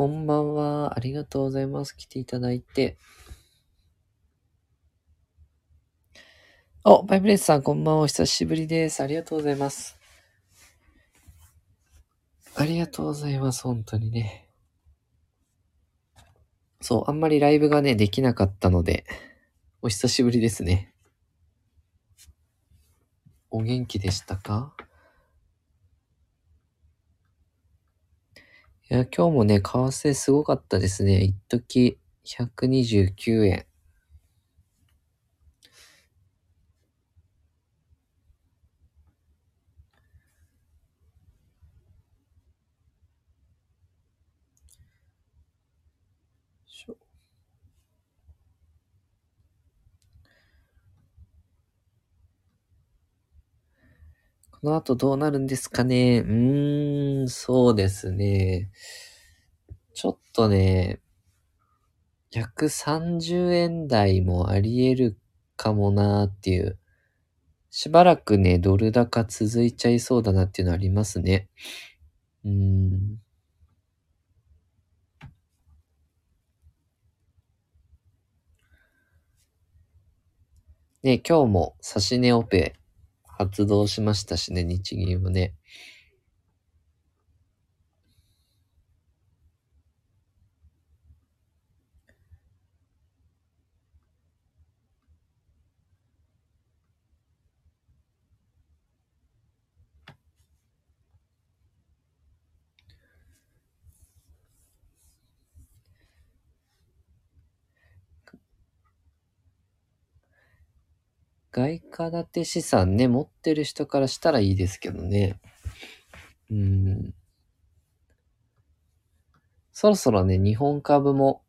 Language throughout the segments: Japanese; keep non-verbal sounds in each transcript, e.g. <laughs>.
こんばんは。ありがとうございます。来ていただいて。お、バイブレスさん、こんばんは。お久しぶりです。ありがとうございます。ありがとうございます。本当にね。そう、あんまりライブがね、できなかったので、お久しぶりですね。お元気でしたか？いや、今日もね、為替すごかったですね。一時129円。この後どうなるんですかねうーん、そうですね。ちょっとね、130円台もあり得るかもなーっていう。しばらくね、ドル高続いちゃいそうだなっていうのありますね。うーん。ね、今日も差し値オペ発動しましたしね、日銀はね。外貨建て資産ね、持ってる人からしたらいいですけどね。うん。そろそろね、日本株も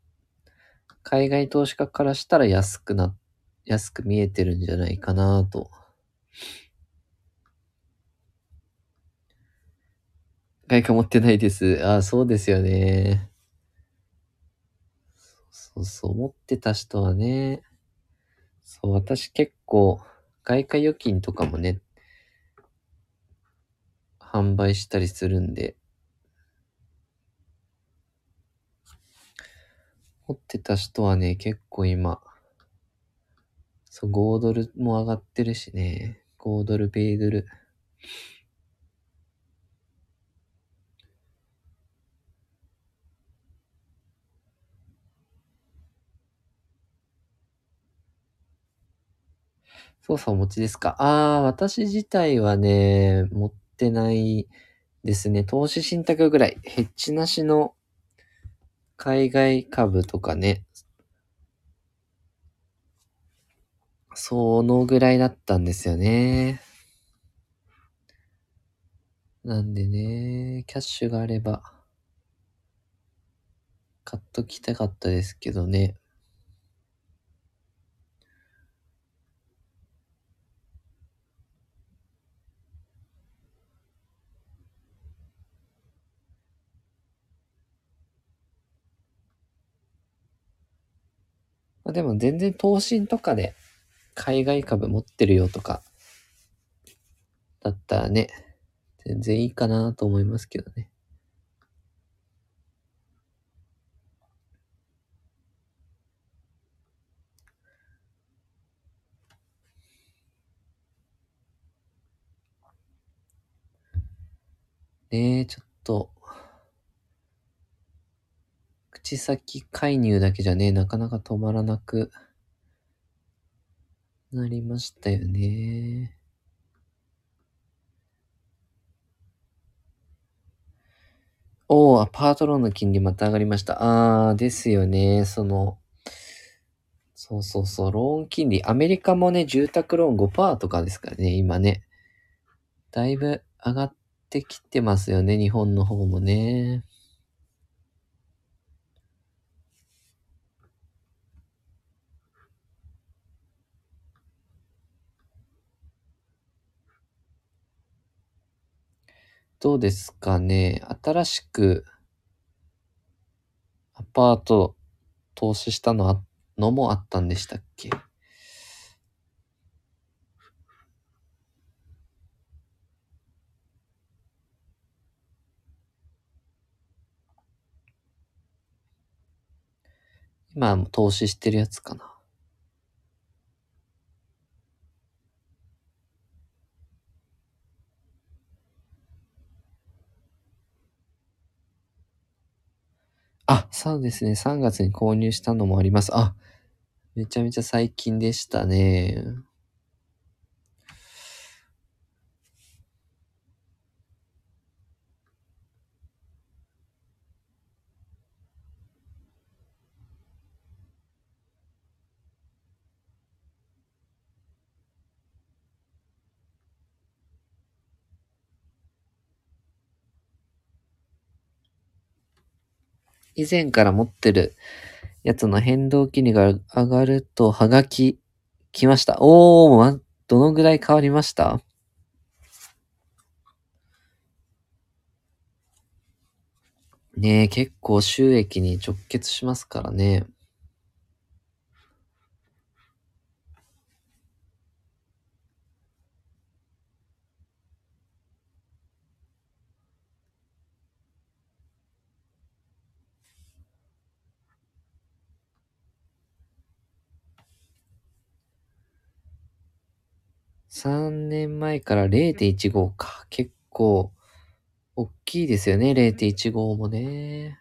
海外投資家からしたら安くな、安く見えてるんじゃないかなと。外貨持ってないです。ああ、そうですよね。そうそう、持ってた人はね、そう、私結構、外貨預金とかもね、販売したりするんで、持ってた人はね、結構今、そう、5ドルも上がってるしね、5ドル、米ドル。操作お持ちですか？ああ、私自体はね、持ってないですね。投資信託ぐらい。ヘッジなしの海外株とかね。そのぐらいだったんですよね。なんでね、キャッシュがあれば、買っときたかったですけどね。まあ、でも全然投資とかで海外株持ってるよとか、だったらね、全然いいかなと思いますけどね。ねえ、ちょっと、口先介入だけじゃね、なかなか止まらなくなりましたよね。おー、アパートローンの金利また上がりました。あー、ですよね。その、そうそうそう、ローン金利。アメリカもね、住宅ローン5%とかですからね、今ね。だいぶ上がってきてますよね、日本の方もね。どうですかね。新しくアパート投資したのあのもあったんでしたっけ？今も投資してるやつかな。あ、そうですね。3月に購入したのもあります。あ、めちゃめちゃ最近でしたね。以前から持ってるやつの変動金利が上がると、はがき来ました。おー、どのぐらい変わりました？ねえ、結構収益に直結しますからね。3年前から0.15か。結構、大きいですよね、0.15もね。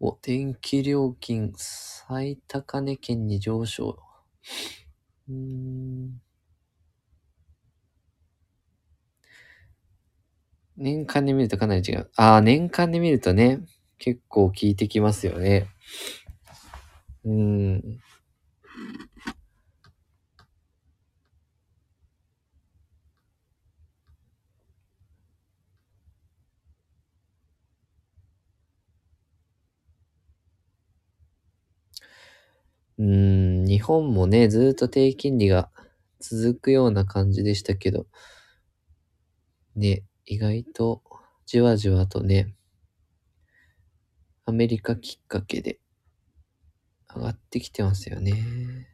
お、電気料金最高値圏に上昇。うん。年間で見るとかなり違う。ああ、年間で見るとね、結構効いてきますよね。うん。うん、日本もね、ずっと低金利が続くような感じでしたけど、ね、意外とじわじわとね、アメリカきっかけで上がってきてますよね。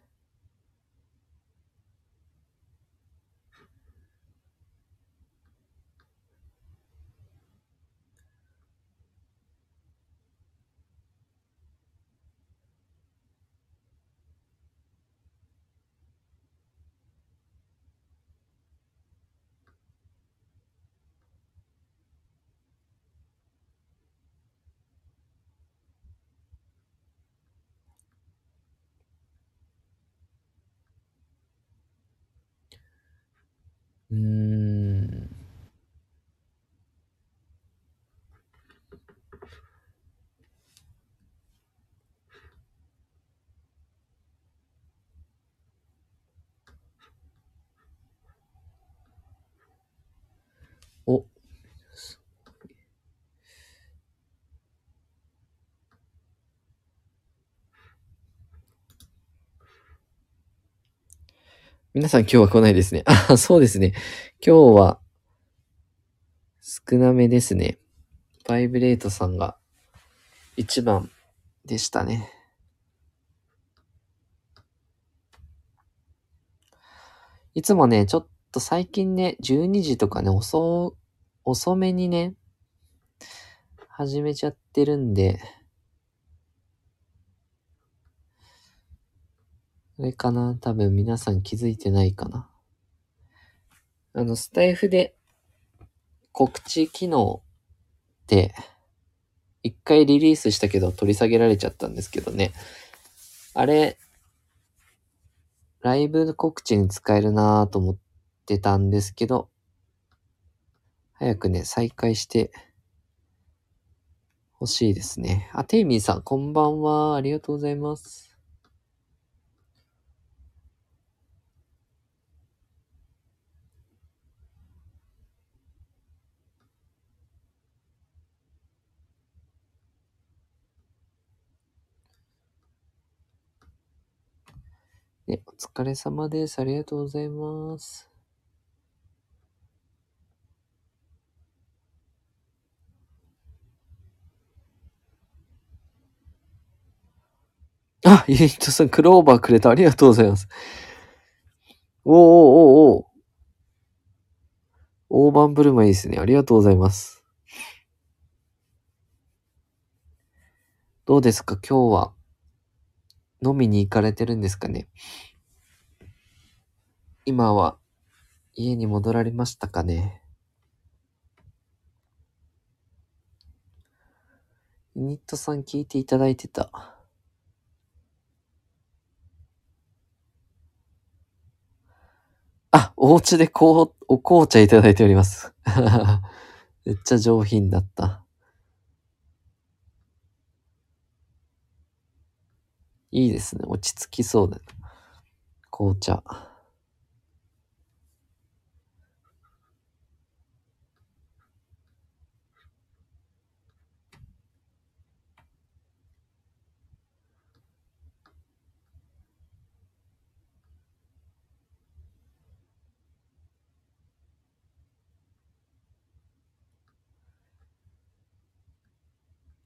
皆さん今日は来ないですね。<laughs> あ、そうですね。今日は少なめですね。バイブレートさんが一番でしたね。いつもね、ちょっと最近ね、12時とかね、遅、遅めにね、始めちゃってるんで、あれかな？多分皆さん気づいてないかな。あの、スタイフで告知機能って、一回リリースしたけど取り下げられちゃったんですけどね。あれ、ライブ告知に使えるなぁと思ってたんですけど、早くね、再開して欲しいですね。あ、テイミーさん、こんばんは。ありがとうございます。疲れ様です。ありがとうございます。あ、ユニットさん、クローバーくれた。ありがとうございます。おーおーおーおー。大盤振る舞いですね。ありがとうございます。どうですか？今日は飲みに行かれてるんですかね？今は家に戻られましたかね？ユニットさん聞いていただいてた。あ、お家でこう、お紅茶いただいております。<laughs> めっちゃ上品だった。いいですね。落ち着きそうだ。紅茶。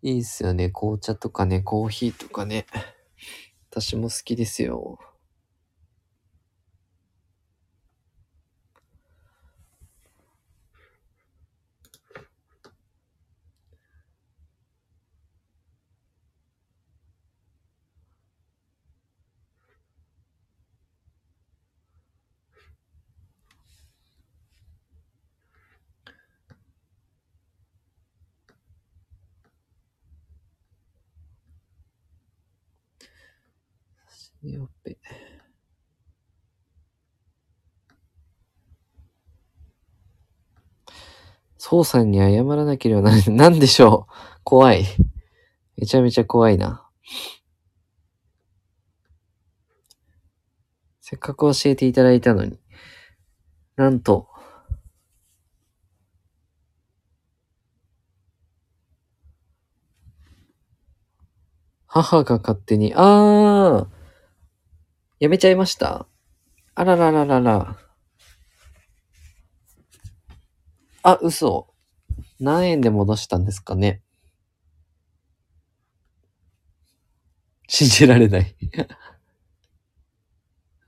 いいっすよね。紅茶とかね、コーヒーとかね。私も好きですよっぺ。宋さんに謝らなければならない。<laughs> なんでしょう？怖い。めちゃめちゃ怖いな。せっかく教えていただいたのに。なんと。母が勝手に、あー、やめちゃいましたあららららら。あ、嘘。何円で戻したんですかね？信じられない。<laughs>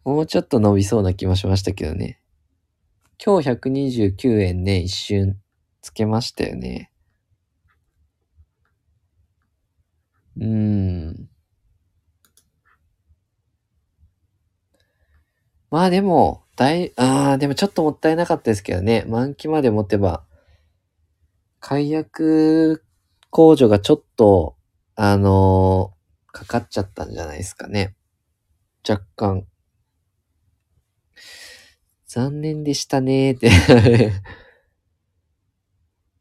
もうちょっと伸びそうな気もしましたけどね。今日129円ね、一瞬つけましたよね。うーん。まあでも、だい、ああ、でもちょっともったいなかったですけどね。満期まで持てば、解約控除がちょっと、あのーかかっちゃったんじゃないですかね。若干。残念でしたねーって。<laughs>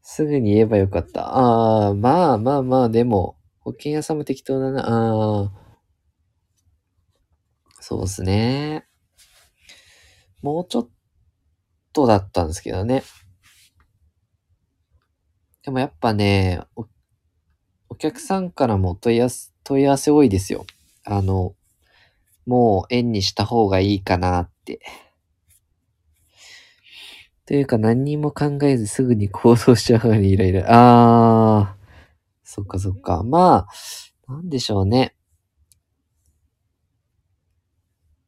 すぐに言えばよかった。ああ、まあまあまあ、でも、保険屋さんも適当だな。ああ。そうですね。もうちょっとだったんですけどね。でもやっぱね、おお客さんからも問い合わせ、問い合わせ多いですよ。あの、もう円にした方がいいかなって。というか何にも考えずすぐに行動しちゃうのにイライラ。あー、そっかそっか。まあ、なんでしょうね。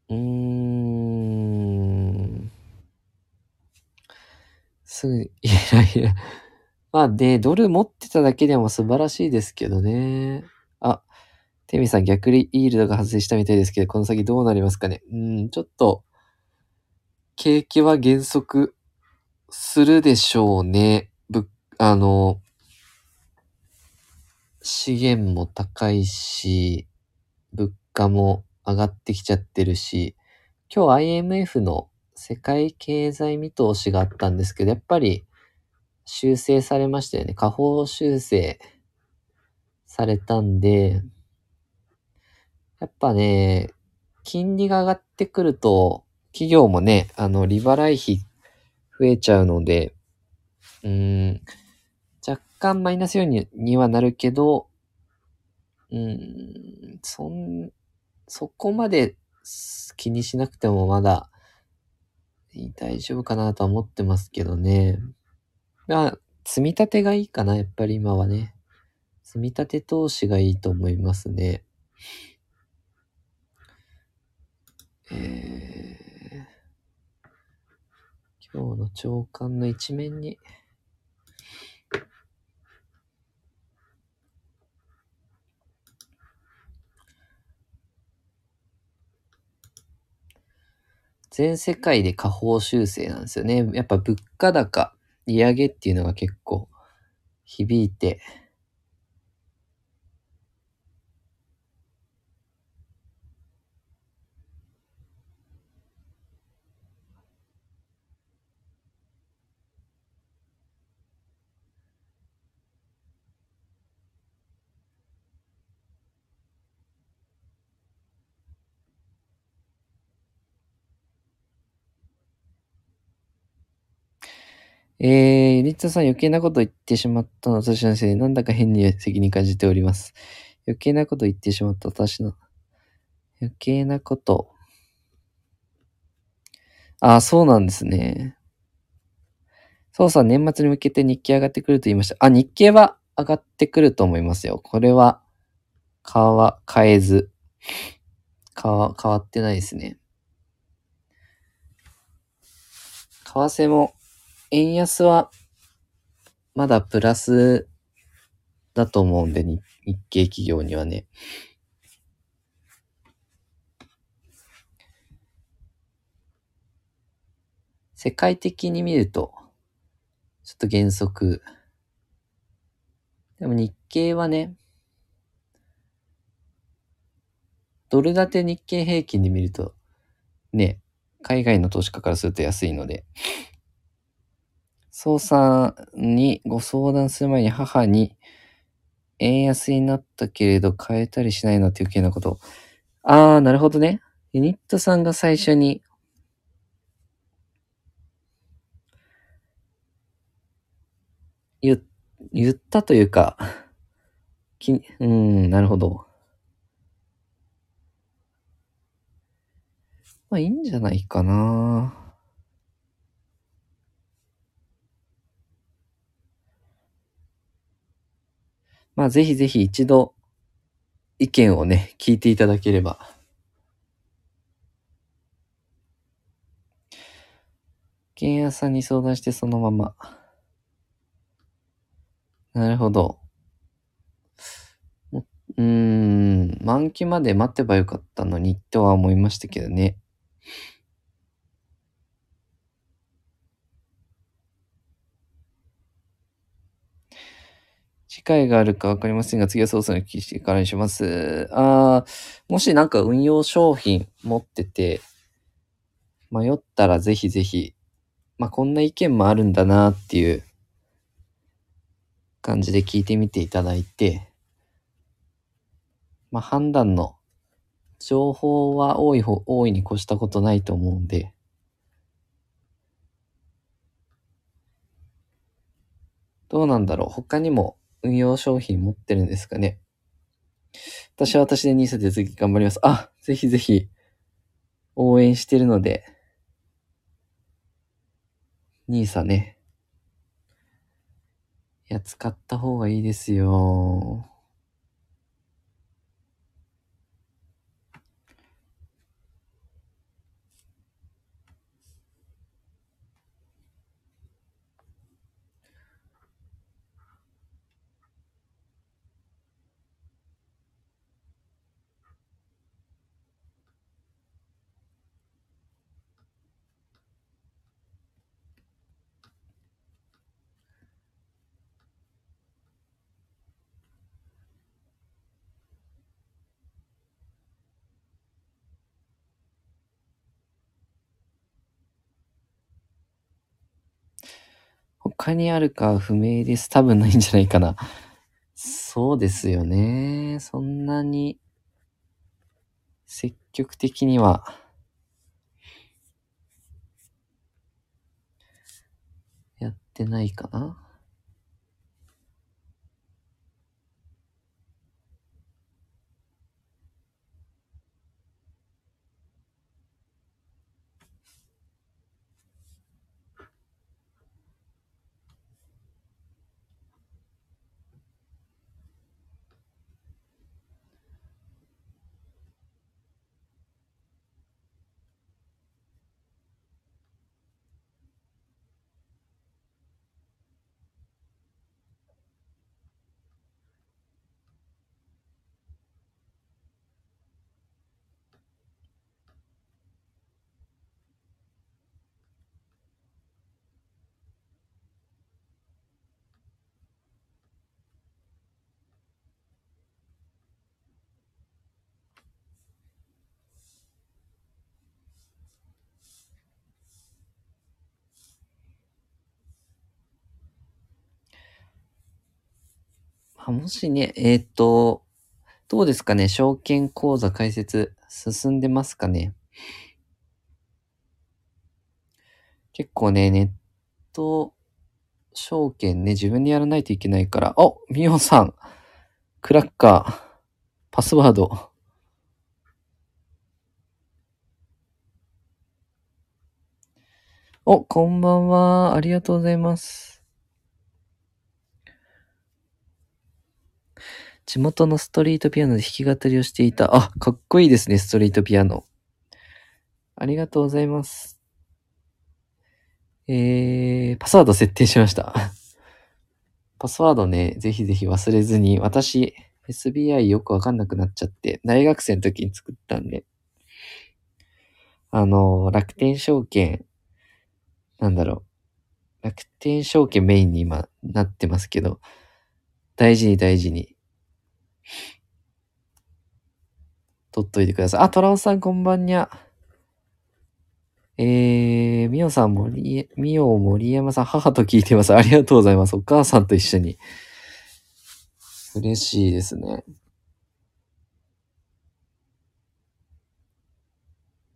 うーん。すぐに、いやいや。まあね、ドル持ってただけでも素晴らしいですけどね。あ、テミさん逆リイールドが発生したみたいですけど、この先どうなりますかね。うん、ちょっと、景気は減速するでしょうね。ぶ、あの、資源も高いし、物価も上がってきちゃってるし、今日 IMF の世界経済見通しがあったんですけど、やっぱり修正されましたよね。下方修正されたんで、やっぱね、金利が上がってくると、企業もね、あの、利払い費増えちゃうので、うん、若干マイナス要因ににはなるけど、うん、そん、そこまで気にしなくてもまだ大丈夫かなとは思ってますけどね。まあ、積み立てがいいかな、やっぱり今はね。積み立て投資がいいと思いますね。えー、今日の朝刊の一面に、全世界で下方修正なんですよね。やっぱ物価高、利上げっていうのが結構響いて、えー、リッツさん余計なこと言ってしまったの私のせいで、なんだか変に責任感じております。余計なこと言ってしまった私の、余計なこと。ああ、そうなんですね。そうさ、年末に向けて日経上がってくると言いました。あ、日経は上がってくると思いますよ。これは、変わ、変えず、変わ、変わってないですね。為替も円安は、まだプラスだと思うんで、日系企業にはね。世界的に見ると、ちょっと減速。でも日経はね、ドル建て日経平均で見ると、ね、海外の投資家からすると安いので、父さんにご相談する前に母に、円安になったけれど変えたりしないのって余計なこと。あー、なるほどね。ユニットさんが最初に、言、言ったというか、き、うん、なるほど。まあいいんじゃないかな。まあぜひぜひ一度意見をね、聞いていただければ。原屋さんに相談してそのまま。なるほど。うーん、満期まで待ってばよかったのにとは思いましたけどね。機会があるかわかりませんが、次は操作の聞きしてからにします。あもしなんか運用商品持ってて、迷ったらぜひぜひ、まあ、こんな意見もあるんだなっていう感じで聞いてみていただいて、まあ、判断の情報は多い方、多いに越したことないと思うんで、どうなんだろう他にも運用商品持ってるんですかね。私は私で NISA で次頑張ります。あ、ぜひぜひ応援してるので、NISA ね。いや、使った方がいいですよ。他にあるか不明です。多分ないんじゃないかな。そうですよね。そんなに積極的にはやってないかな。あもしね、えーっと、どうですかね？証券口座開設進んでますかね？結構ね、ネット証券ね、自分でやらないといけないから。あみおさんクラッカー、パスワード。お、こんばんは。ありがとうございます。地元のストリートピアノで弾き語りをしていた。あ、かっこいいですね、ストリートピアノ。ありがとうございます。えー、パスワード設定しました。<laughs> パスワードね、ぜひぜひ忘れずに、私、SBI よくわかんなくなっちゃって、大学生の時に作ったんで、あの、楽天証券、なんだろう、楽天証券メインに今なってますけど、大事に大事に、取っといてください。あ、トラオさんこんばんにゃ。えー、みおさん、森、みお、森山さん、母と聞いてます。ありがとうございます。お母さんと一緒に。嬉しいですね。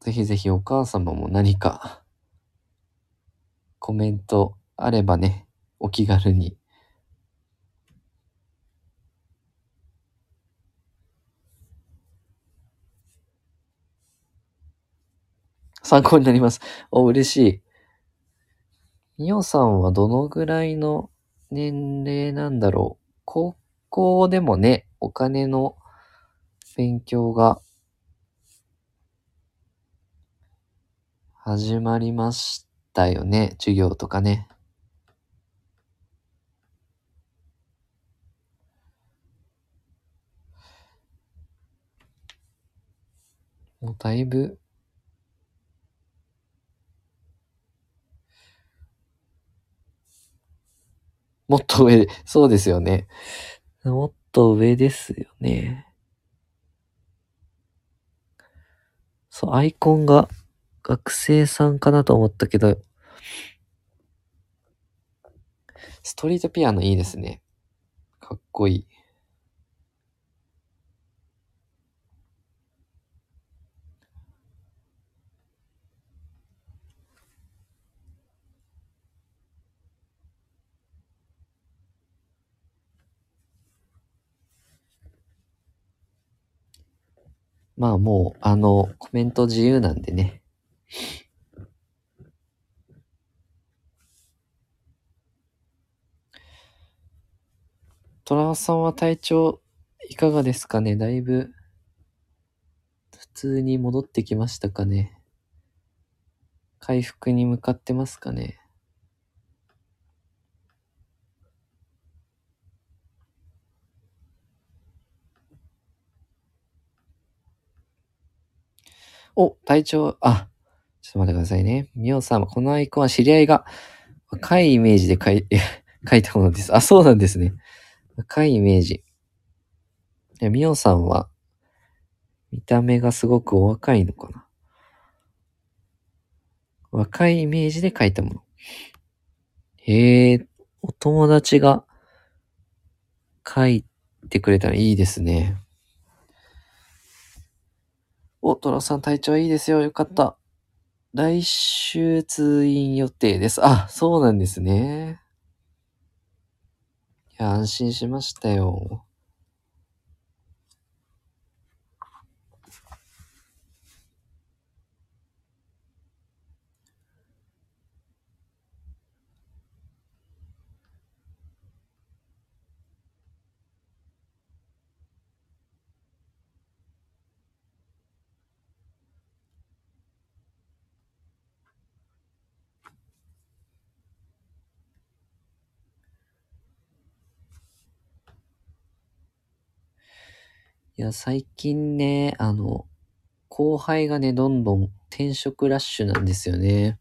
ぜひぜひお母様も何かコメントあればね、お気軽に。参考になります。お、嬉しい。みおさんはどのぐらいの年齢なんだろう？高校でもね、お金の勉強が始まりましたよね。授業とかね。もうだいぶ、もっと上で、そうですよね。もっと上ですよね。そう、アイコンが学生さんかなと思ったけど、ストリートピアノいいですね。かっこいい。まあもう、あの、コメント自由なんでね。トラさんは体調いかがですかね？だいぶ、普通に戻ってきましたかね？回復に向かってますかね？お、体調、あ、ちょっと待ってくださいね。みおさん、このアイコンは知り合いが若いイメージで書い <laughs> 書いたものです。あ、そうなんですね。若いイメージ。みおさんは、見た目がすごくお若いのかな。若いイメージで書いたもの。へえ、お友達が書いてくれたらいいですね。お、トラさん体調いいですよ。よかった。来週通院予定です。あ、そうなんですね。いや、安心しましたよ。いや、最近ね、あの、後輩がね、どんどん転職ラッシュなんですよね。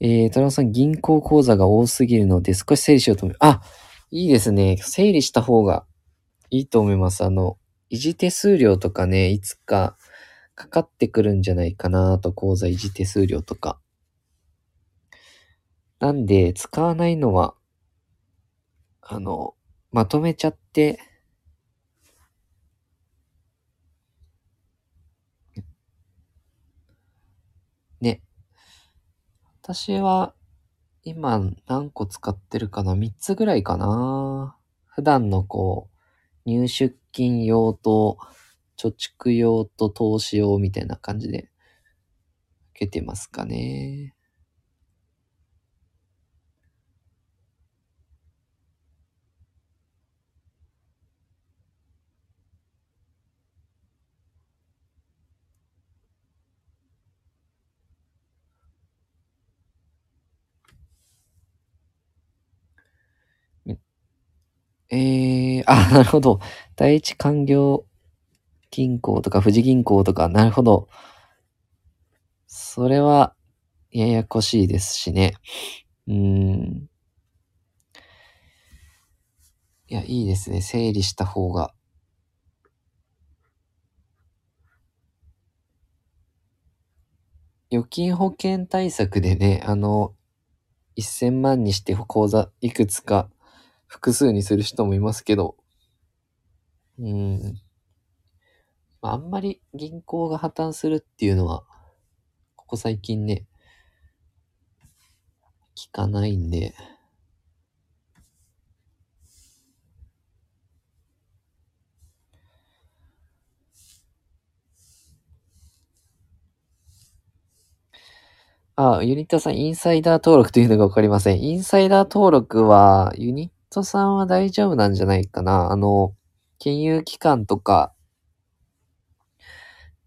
えー、トラさん、銀行口座が多すぎるので少し整理しようと思いますあ、いいですね。整理した方がいいと思います。あの、維持手数料とかね、いつかかかってくるんじゃないかなと、口座維持手数料とか。なんで、使わないのは、あの、まとめちゃって、ね。私は、今何個使ってるかな ?3 つぐらいかな。普段のこう、入出金用と、貯蓄用と投資用みたいな感じで、受けてますかね。えー、<laughs> あ、なるほど。第一勧業銀行とか富士銀行とか、なるほど。それは、ややこしいですしね。うん。いや、いいですね。整理した方が。預金保険対策でね、あの、1000万にして口座いくつか複数にする人もいますけど、うん。ああんまり銀行が破綻するっていうのは、ここ最近ね、聞かないんで、あ、ユニットさん、インサイダー登録というのがわかりません。インサイダー登録は、ユニットさんは大丈夫なんじゃないかな。あの、金融機関とか、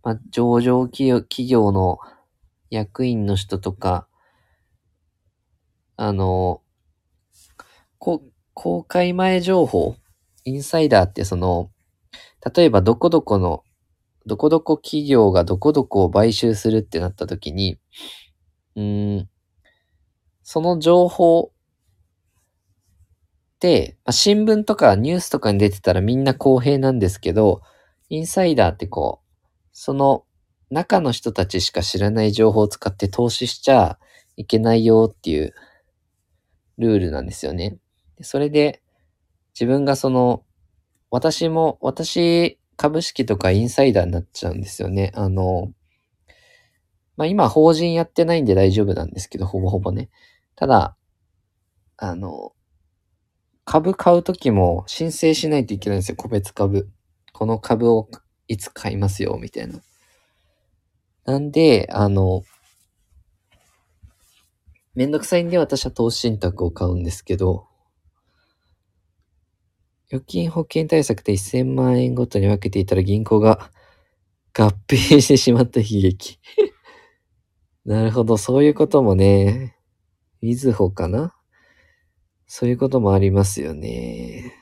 まあ、上場企業企業の役員の人とか、あの、こ公開前情報、インサイダーってその、例えばどこどこの、どこどこ企業がどこどこを買収するってなった時に、うん、その情報、まあ、新聞とかニュースとかに出てたらみんな公平なんですけど、インサイダーってこう、その中の人たちしか知らない情報を使って投資しちゃいけないよっていうルールなんですよね。それで自分がその、私も、私株式とかインサイダーになっちゃうんですよね。あの、まあ今法人やってないんで大丈夫なんですけど、ほぼほぼね。ただ、あの、株買うときも申請しないといけないんですよ、個別株。この株をいつ買いますよ、みたいな。なんで、あの、めんどくさいんで私は投資信託を買うんですけど、預金保険対策で1000万円ごとに分けていたら銀行が合併してしまった悲劇。<laughs> なるほど、そういうこともね、みずほかな？そういうこともありますよね。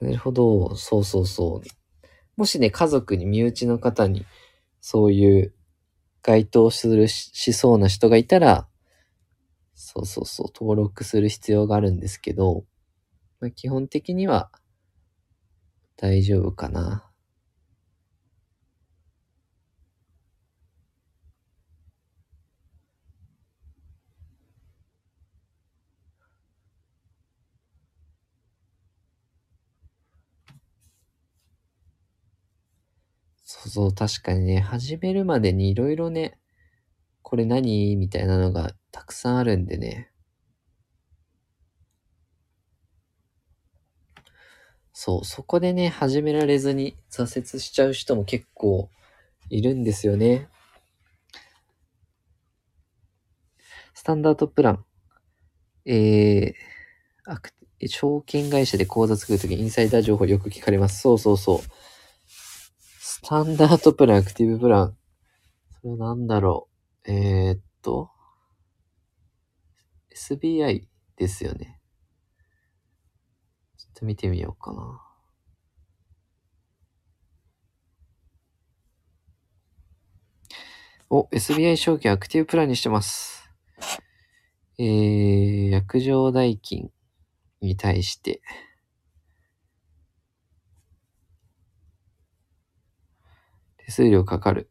なるほど、そうそうそう。もしね、家族に身内の方にそういう該当するししそうな人がいたら、そうそうそう、登録する必要があるんですけど、まあ、基本的には大丈夫かな。そう、確かにね、始めるまでにいろいろね、これ何？みたいなのがたくさんあるんでね。そう、そこでね、始められずに挫折しちゃう人も結構いるんですよね。スタンダードプラン。えー、証券会社で口座作るときインサイダー情報よく聞かれます。そうそうそう。スタンダードプラン、アクティブプラン。それなんだろう？えー、っと、SBI ですよね。ちょっと見てみようかな。お、SBI 証券アクティブプランにしてます。えー、約定代金に対して、手数料かかる。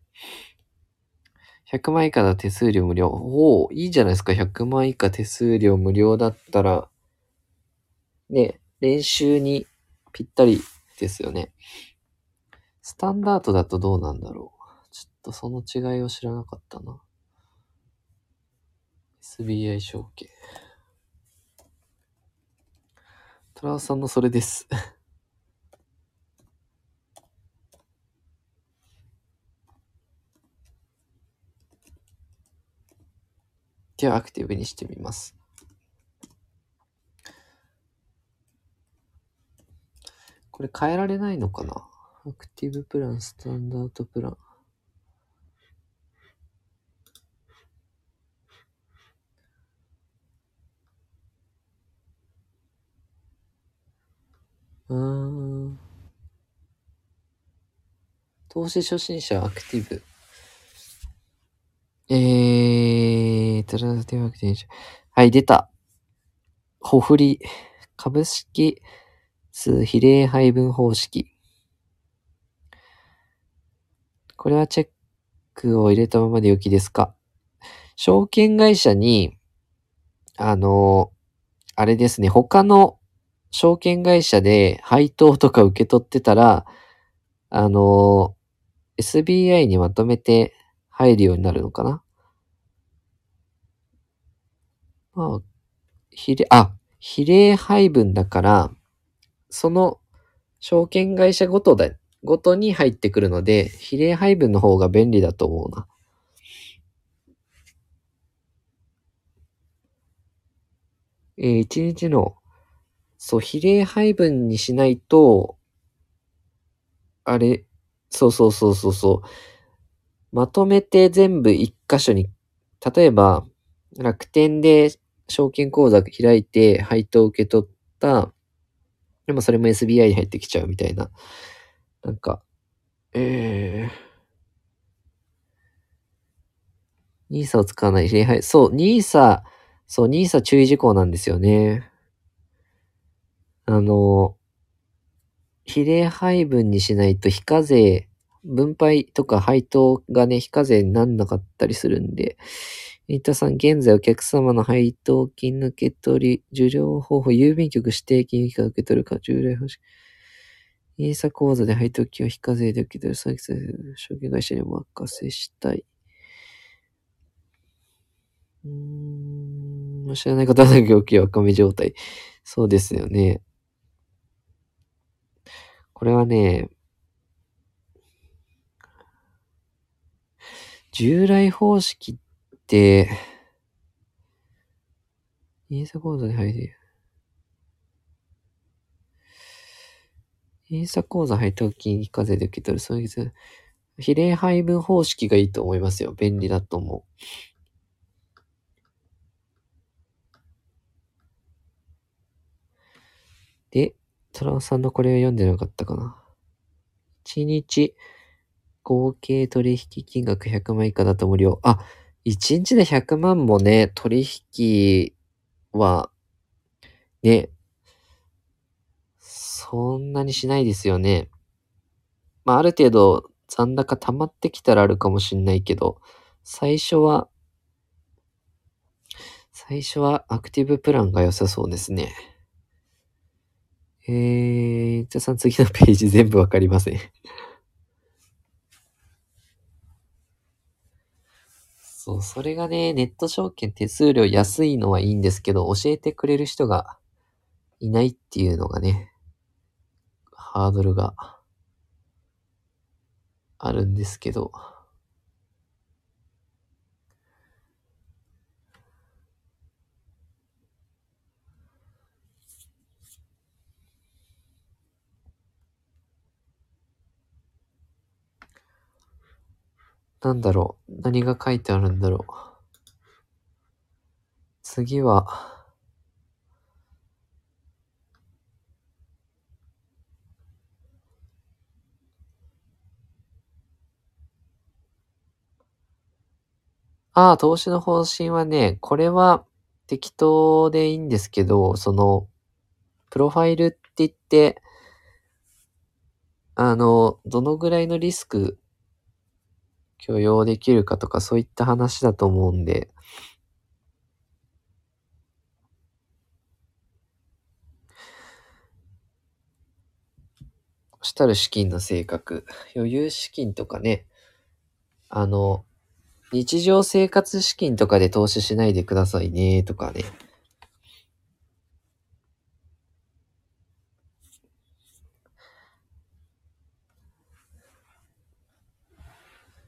100万以下だ手数料無料。おお、いいじゃないですか。100万以下手数料無料だったら、ね、練習にぴったりですよね。スタンダードだとどうなんだろう。ちょっとその違いを知らなかったな。SBI 証券。トラさんのそれです。では、アクティブにしてみます。これ変えられないのかな？アクティブプラン、スタンダードプラン。うん。投資初心者アクティブ。えー、トラティブアクティブ。はい、出た。ホフリ。株式数比例配分方式。これはチェックを入れたままでよきですか？証券会社に、あの、あれですね、他の証券会社で配当とか受け取ってたら、あの、SBI にまとめて入るようになるのかな？まあ、比例、あ、比例配分だから、その証券会社ごとだ、ごとに入ってくるので、比例配分の方が便利だと思うな。えー、一日の、そう、比例配分にしないと、あれ、そうそうそうそうそう。まとめて全部一箇所に、例えば、楽天で証券口座開いて配当受け取った、でもそれも SBI に入ってきちゃうみたいな。なんか、えー、NISA を使わない比例配、そう、NISA、そう、NISA 注意事項なんですよね。あの、比例配分にしないと非課税、分配とか配当がね、非課税になんなかったりするんで、新田さん、現在お客様の配当金抜け取り、受領方法、郵便局指定金融機関受け取るか、従来方式。イーサ口座で配当金を非課税で受け取る、詐欺される証券会社にお任せしたい。うーん、知らない方の業況は赤目状態。そうですよね。これはね、従来方式って、イーサ口座に入る。イーサ口座配当金非課税で受け取る。そういう、比例配分方式がいいと思いますよ。便利だと思う。で、トラオさんのこれを読んでなかったかな。1日合計取引金額100万以下だと無料。あ、1日で100万もね、取引は、ね、そんなにしないですよね。まあ、ある程度残高溜まってきたらあるかもしんないけど、最初は、最初はアクティブプランが良さそうですね。えー、じゃあさん次のページ全部わかりません。そう、それがね、ネット証券手数料安いのはいいんですけど、教えてくれる人がいないっていうのがね、ハードルがあるんですけど。なんだろう。何が書いてあるんだろう。次は、ああ、投資の方針はね、これは適当でいいんですけど、その、プロファイルって言って、あの、どのぐらいのリスク許容できるかとかそういった話だと思うんで、したら資金の性格、余裕資金とかね、あの、日常生活資金とかで投資しないでくださいね、とかね。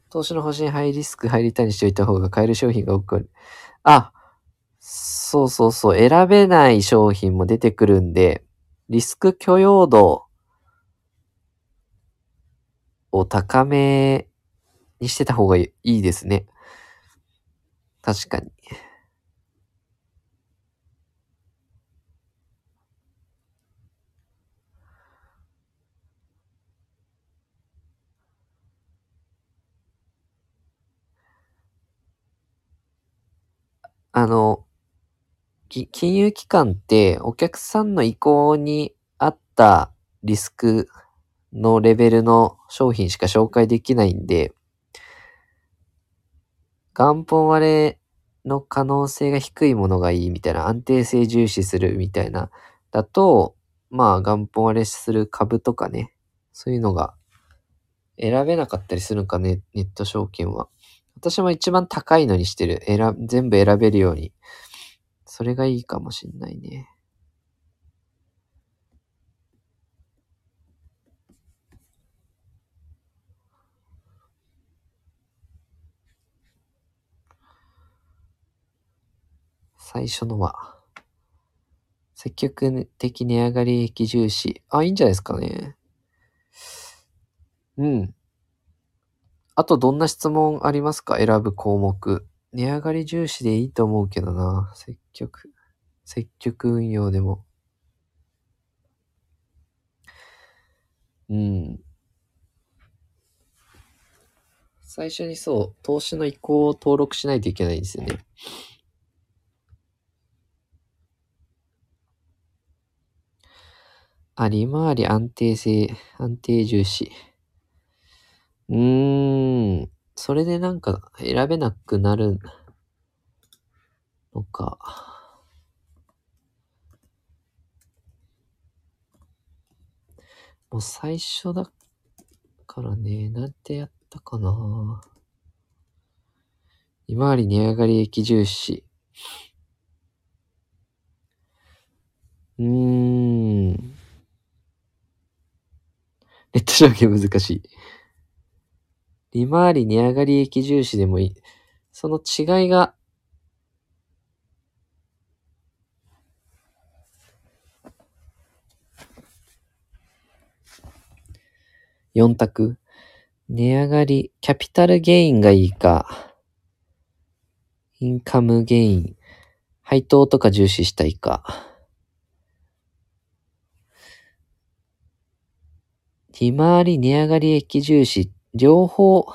投資の方針ハイリスク、ハイリターンにしておいた方が買える商品が多くある。あ、そうそうそう、選べない商品も出てくるんで、リスク許容度を高めにしてた方がいいですね。確かに。あの、金融機関ってお客さんの意向に合ったリスクのレベルの商品しか紹介できないんで、元本割れの可能性が低いものがいいみたいな、安定性重視するみたいな、だと、まあ元本割れする株とかね、そういうのが選べなかったりするんかね、ネット証券は。私も一番高いのにしてる。選、全部選べるように。それがいいかもしんないね。最初のは、積極的値上がり益重視。あ、いいんじゃないですかね。うん。あとどんな質問ありますか？選ぶ項目。値上がり重視でいいと思うけどな。積極、積極運用でも。うん。最初にそう、投資の意向を登録しないといけないんですよね。あ、利回り安定性、安定重視。うーん。それでなんか選べなくなるのか。もう最初だからね、なんてやったかな。利回り値上がり益重視。うーん。ネット証券難しい。利回り値上がり益重視でもいい。その違いが、4択。値上がり、キャピタルゲインがいいか、インカムゲイン、配当とか重視したいか。利回り値上がり益重視両方、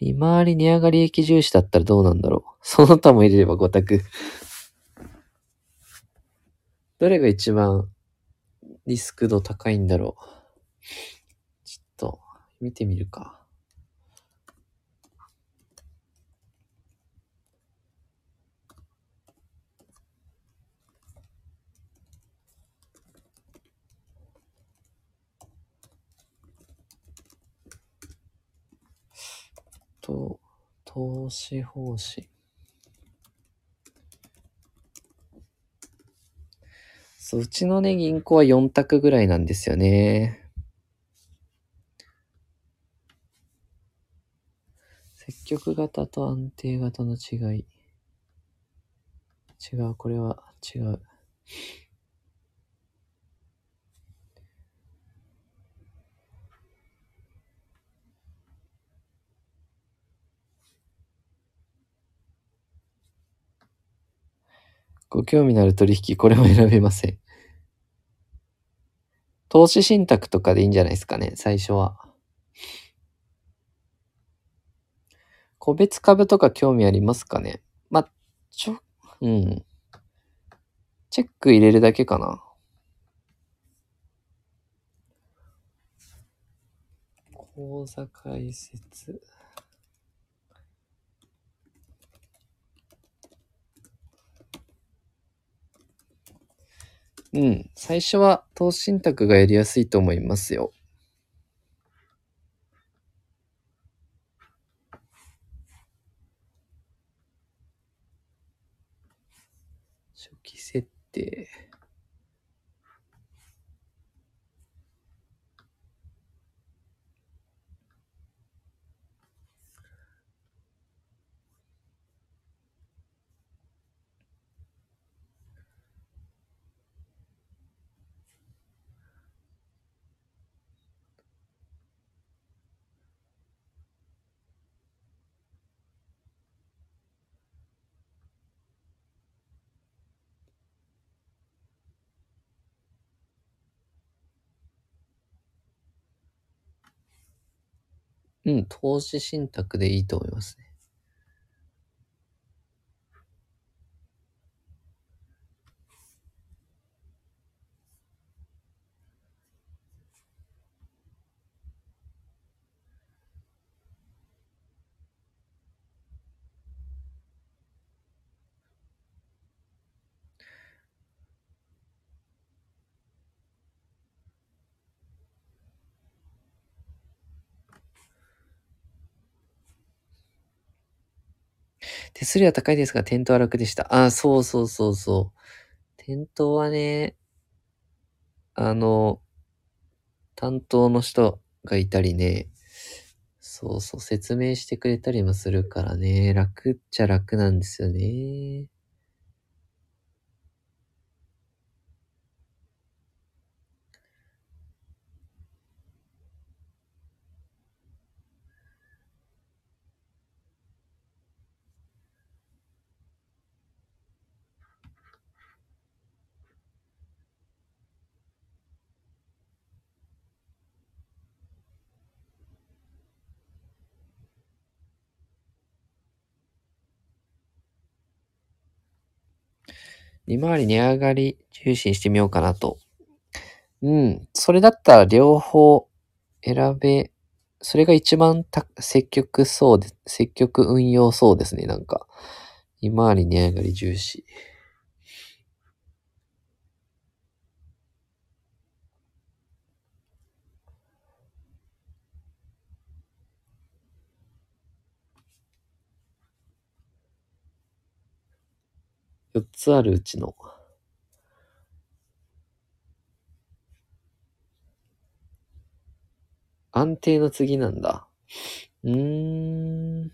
利回り値上がり益重視だったらどうなんだろう。その他も入れれば5択。どれが一番リスク度高いんだろう。ちょっと見てみるか。と、投資方針。そう、うちのね、銀行は4択ぐらいなんですよね。積極型と安定型の違い。違う、これは違う。ご興味のある取引、これも選べません。投資信託とかでいいんじゃないですかね、最初は。個別株とか興味ありますかね？ま、ちょ、うん。チェック入れるだけかな。口座開設。うん。最初は投資信託がやりやすいと思いますよ。初期設定。うん、投資信託でいいと思いますね。手数料は高いですが、店頭は楽でした。あ、そうそうそうそう。店頭はね、あの、担当の人がいたりね、そうそう、説明してくれたりもするからね、楽っちゃ楽なんですよね。利回り値上がり重視してみようかなと。うん。それだったら両方選べ、それが一番積極そうで、積極運用そうですね、なんか。利回り値上がり重視。4つあるうちの。安定の次なんだ。うーん。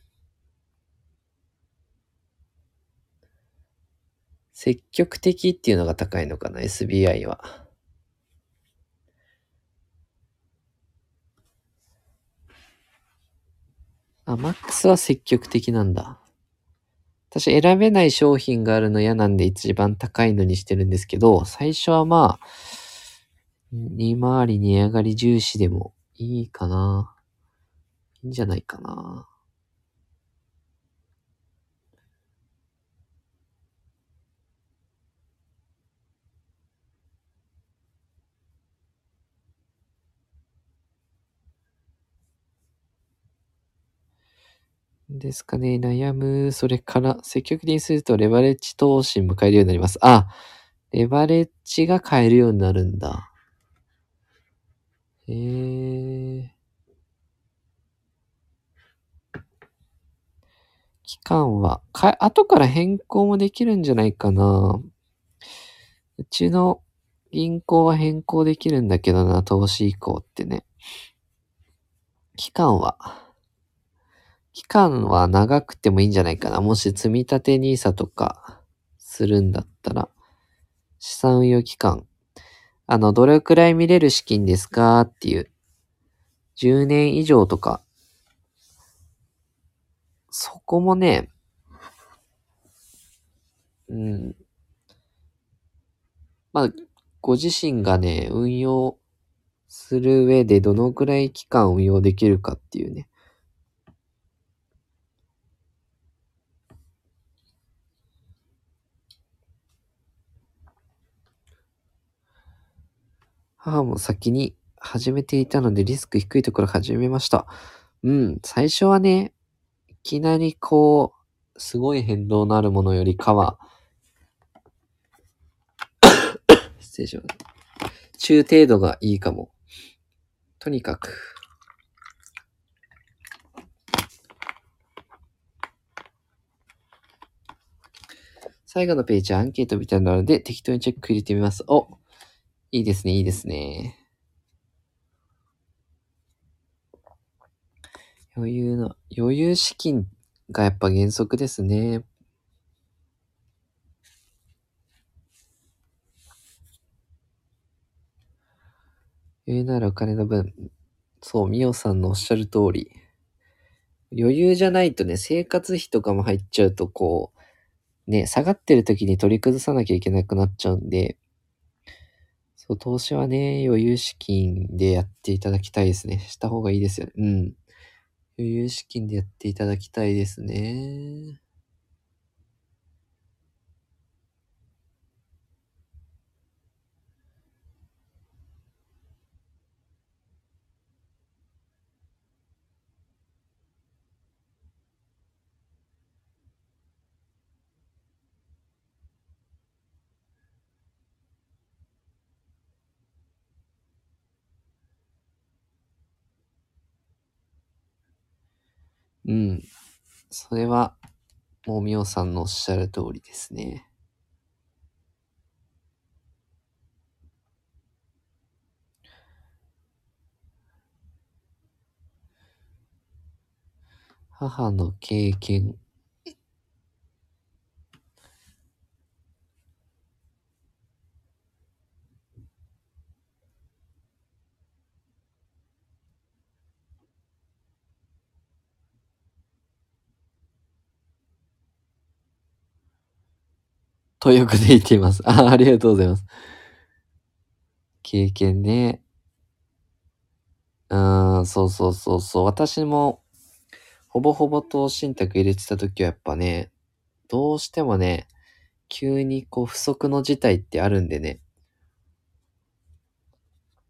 積極的っていうのが高いのかな、SBI は。あ、マックスは積極的なんだ。私選べない商品があるの嫌なんで一番高いのにしてるんですけど、最初はまあ、二回り値上がり重視でもいいかな。いいんじゃないかな。ですかね。悩む。それから、積極的にするとレバレッジ投資も買えるようになります。あ、レバレッジが買えるようになるんだ。へえ。期間は、か、後から変更もできるんじゃないかな。うちの銀行は変更できるんだけどな、投資移行ってね。期間は、期間は長くてもいいんじゃないかな。もし積み立て NISA とかするんだったら、資産運用期間。あの、どれくらい見れる資金ですかっていう。10年以上とか。そこもね、うん。まあ、ご自身がね、運用する上でどのくらい期間運用できるかっていうね。母も先に始めていたのでリスク低いところ始めました。うん、最初はね、いきなりこう、すごい変動のあるものよりかは、<coughs> 失礼します。中程度がいいかも。とにかく。最後のページはアンケートみたいなので適当にチェック入れてみます。おいいですね、いいですね。余裕の、余裕資金がやっぱ原則ですね。余裕ならお金の分、そう、みおさんのおっしゃる通り。余裕じゃないとね、生活費とかも入っちゃうと、こう、ね、下がってる時に取り崩さなきゃいけなくなっちゃうんで、そう、投資はね、余裕資金でやっていただきたいですね。した方がいいですよね。うん。余裕資金でやっていただきたいですね。うん。それは、もうみおさんのおっしゃる通りですね。母の経験。とよくで言っています。あありがとうございます。経験ね。うーん、そうそうそうそう。私も、ほぼほぼ投資信託入れてた時はやっぱね、どうしてもね、急にこう不足の事態ってあるんでね、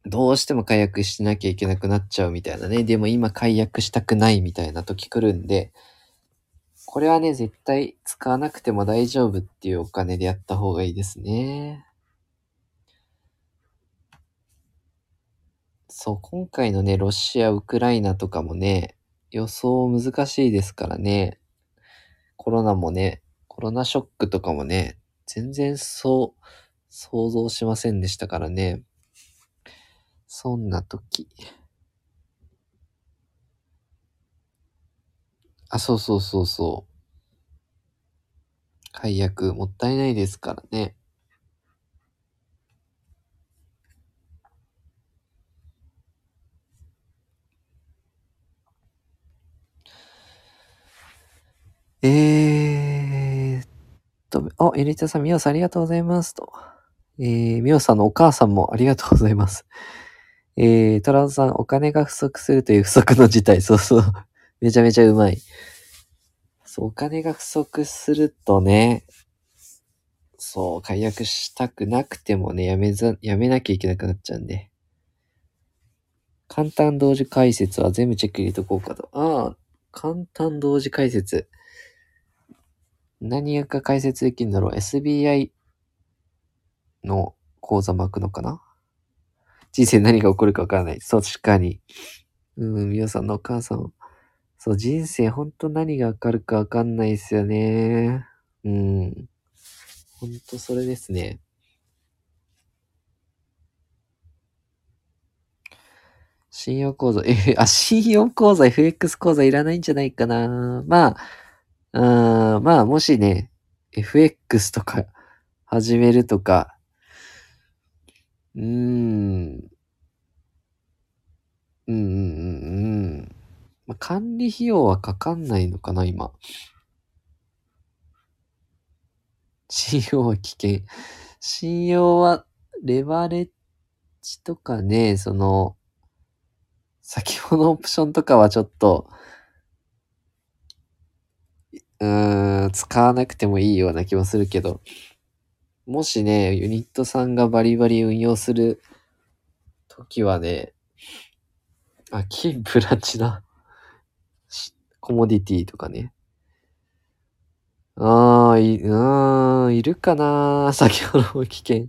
どうしても解約しなきゃいけなくなっちゃうみたいなね。でも今解約したくないみたいな時来るんで、これはね、絶対使わなくても大丈夫っていうお金でやった方がいいですね。そう、今回のね、ロシア、ウクライナとかもね、予想難しいですからね。コロナもね、コロナショックとかもね、全然そう、想像しませんでしたからね。そんな時。あ、そうそうそうそう。解約もったいないですからね。えーっと、あ、エリタさん、ミオさんありがとうございます。と。えー、ミオさんのお母さんもありがとうございます。えー、トラウさん、お金が不足するという不足の事態。そうそう。めちゃめちゃうまい。そう、お金が不足するとね、そう、解約したくなくてもね、やめざ、やめなきゃいけなくなっちゃうんで。簡単同時解説は全部チェック入れとこうかと。ああ、簡単同時解説。何が解説できるんだろう ?SBI の口座巻くのかな？人生何が起こるかわからない。そう、確かに。うん、皆さんのお母さん。そう、人生ほんと何がわかるかわかんないですよね。うん。ほんとそれですね。信用口座、え、あ、信用口座、FX 口座いらないんじゃないかな。まあ、あーまあ、もしね、FX とか始めるとか、うーん、うんうんうんうん。まあ、管理費用はかかんないのかな、今。信用は危険。信用は、レバレッジとかね、その、先ほどオプションとかはちょっと、うーん、使わなくてもいいような気もするけど、もしね、ユニットさんがバリバリ運用するときはね、あ、金、プラチナ。コモディティとかね。ああ、い、うん、いるかな <laughs> 先ほどの危険。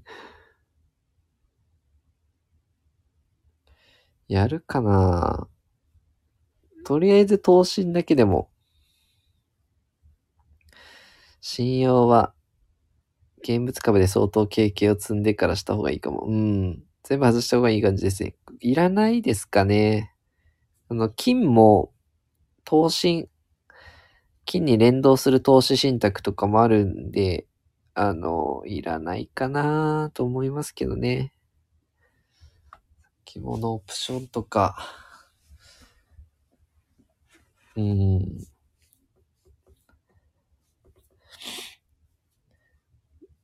やるかなとりあえず投信だけでも。信用は、現物株で相当経験を積んでからした方がいいかも。うん。全部外した方がいい感じですね。いらないですかね。あの、金も、投信、金に連動する投資信託とかもあるんで、あの、いらないかなと思いますけどね。着物オプションとか。うん。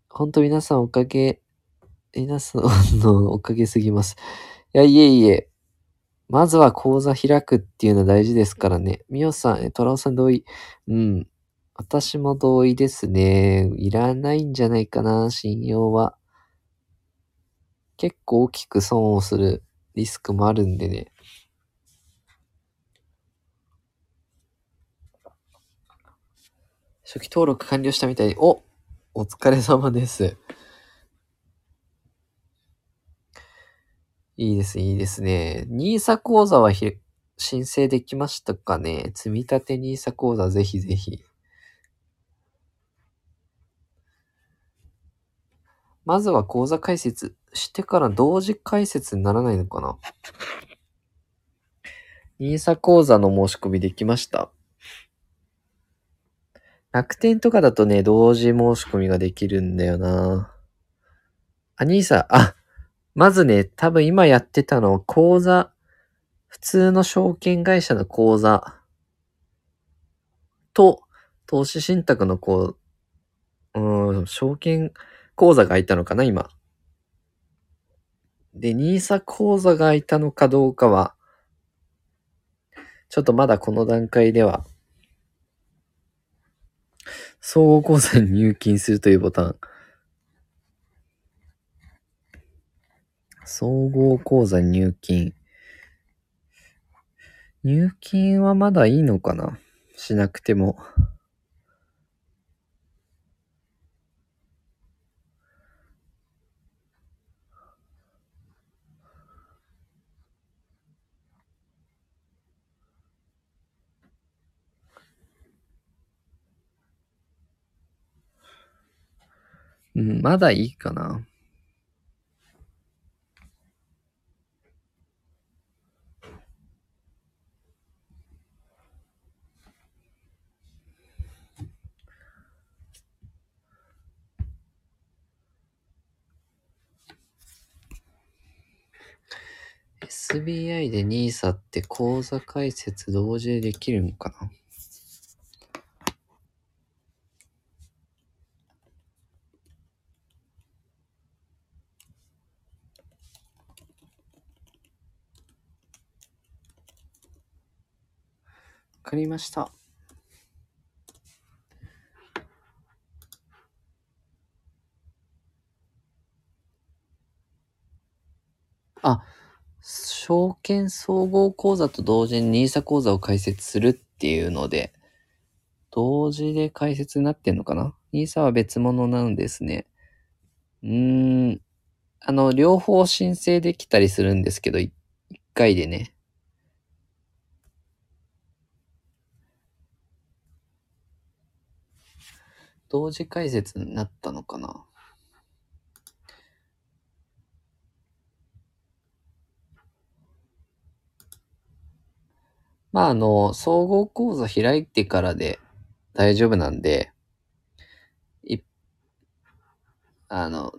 ほんと皆さんおかげ、皆さんのおかげすぎます。いや、いえいえ。まずは講座開くっていうのは大事ですからね。みおさん、え、トラオさん同意。うん。私も同意ですね。いらないんじゃないかな、信用は。結構大きく損をするリスクもあるんでね。初期登録完了したみたい、おお疲れ様です。いいです、いいですね。NISA 講座は申請できましたかね？積み立て NISA 講座ぜひぜひ。まずは講座開設してから同時開設にならないのかな ?NISA 講座の申し込みできました楽天とかだとね、同時申し込みができるんだよな。あ、NISA、あ、まずね、多分今やってたの、口座、普通の証券会社の口座と、投資信託のこう、うん、証券口座が空いたのかな、今。で、NISA 口座が空いたのかどうかは、ちょっとまだこの段階では、総合口座に入金するというボタン。総合口座入金。入金はまだいいのかな？しなくても。うん、まだいいかな。SBI で NISA って口座開設同時でできるのかな？わかりました。あ、証券総合口座と同時に NISA 口座を開設するっていうので、同時で開設になってんのかな ?NISA は別物なんですね。うーん。あの、両方申請できたりするんですけど、一回でね。同時開設になったのかな？まあ、あの、総合講座開いてからで大丈夫なんで、い、あの、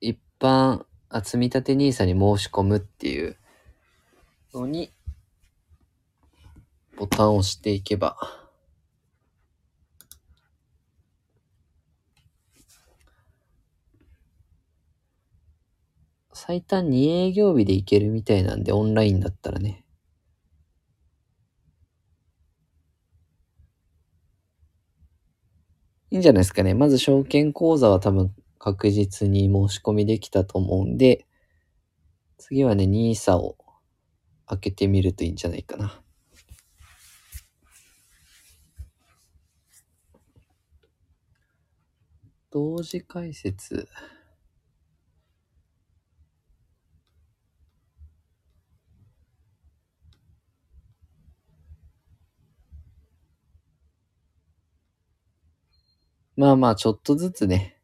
一般、あ積立て NISA に申し込むっていうのに、ボタンを押していけば、最短2営業日でいけるみたいなんで、オンラインだったらね。いいんじゃないですかね。まず証券口座は多分確実に申し込みできたと思うんで、次はね、NISA を開けてみるといいんじゃないかな。同時解説。まあまあ、ちょっとずつね。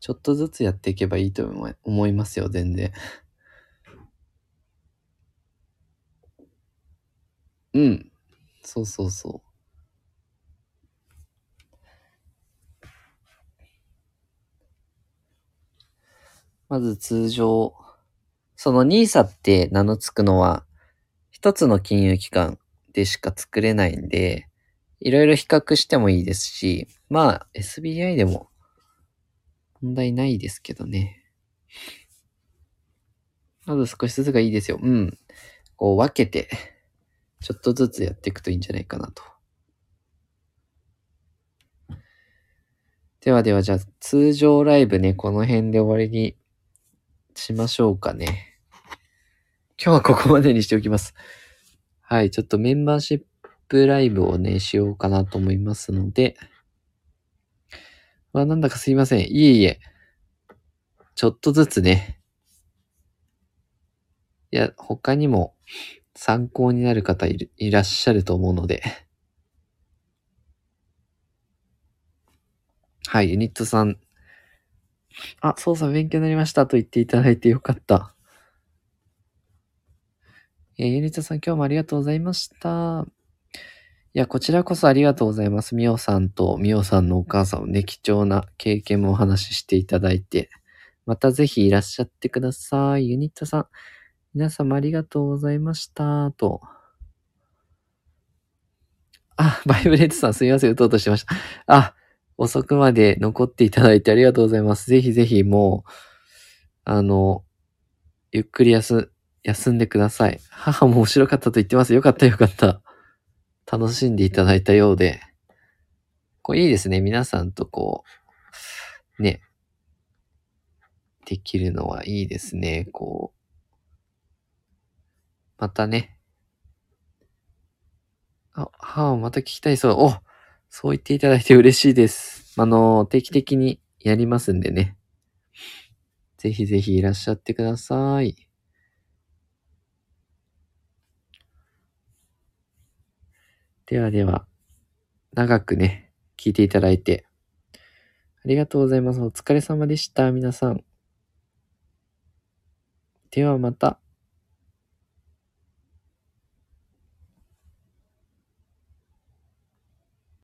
ちょっとずつやっていけばいいと思いますよ、全然。うん。そうそうそう。まず通常、その NISA って名の付くのは、一つの金融機関でしか作れないんで、いろいろ比較してもいいですし、まあ SBI でも問題ないですけどね。まず少しずつがいいですよ。うん。こう分けて、ちょっとずつやっていくといいんじゃないかなと。ではでは、じゃあ通常ライブね、この辺で終わりにしましょうかね。今日はここまでにしておきます。はい、ちょっとメンバーシッププライブをね、しようかなと思いますので。まあ、なんだかすいません。いえいえ。ちょっとずつね。いや、他にも参考になる方いるいらっしゃると思うので。はい、ユニットさん。あ、操作勉強になりましたと言っていただいてよかった。えユニットさん今日もありがとうございました。いや、こちらこそありがとうございます。みおさんとみおさんのお母さんをね、貴重な経験もお話ししていただいて、またぜひいらっしゃってください。ユニットさん、皆様ありがとうございました。と。あ、バイブレットさんすみません、打とうとしてました。あ、遅くまで残っていただいてありがとうございます。ぜひぜひもう、あの、ゆっくり休、休んでください。母も面白かったと言ってます。よかったよかった。楽しんでいただいたようで。こういいですね。皆さんとこう、ね、できるのはいいですね。こう、またね。あ、母をまた聞きたいそう。おそう言っていただいて嬉しいです。あの、定期的にやりますんでね。ぜひぜひいらっしゃってください。ではでは、長くね、聞いていただいて、ありがとうございます。お疲れ様でした、皆さん。ではまた。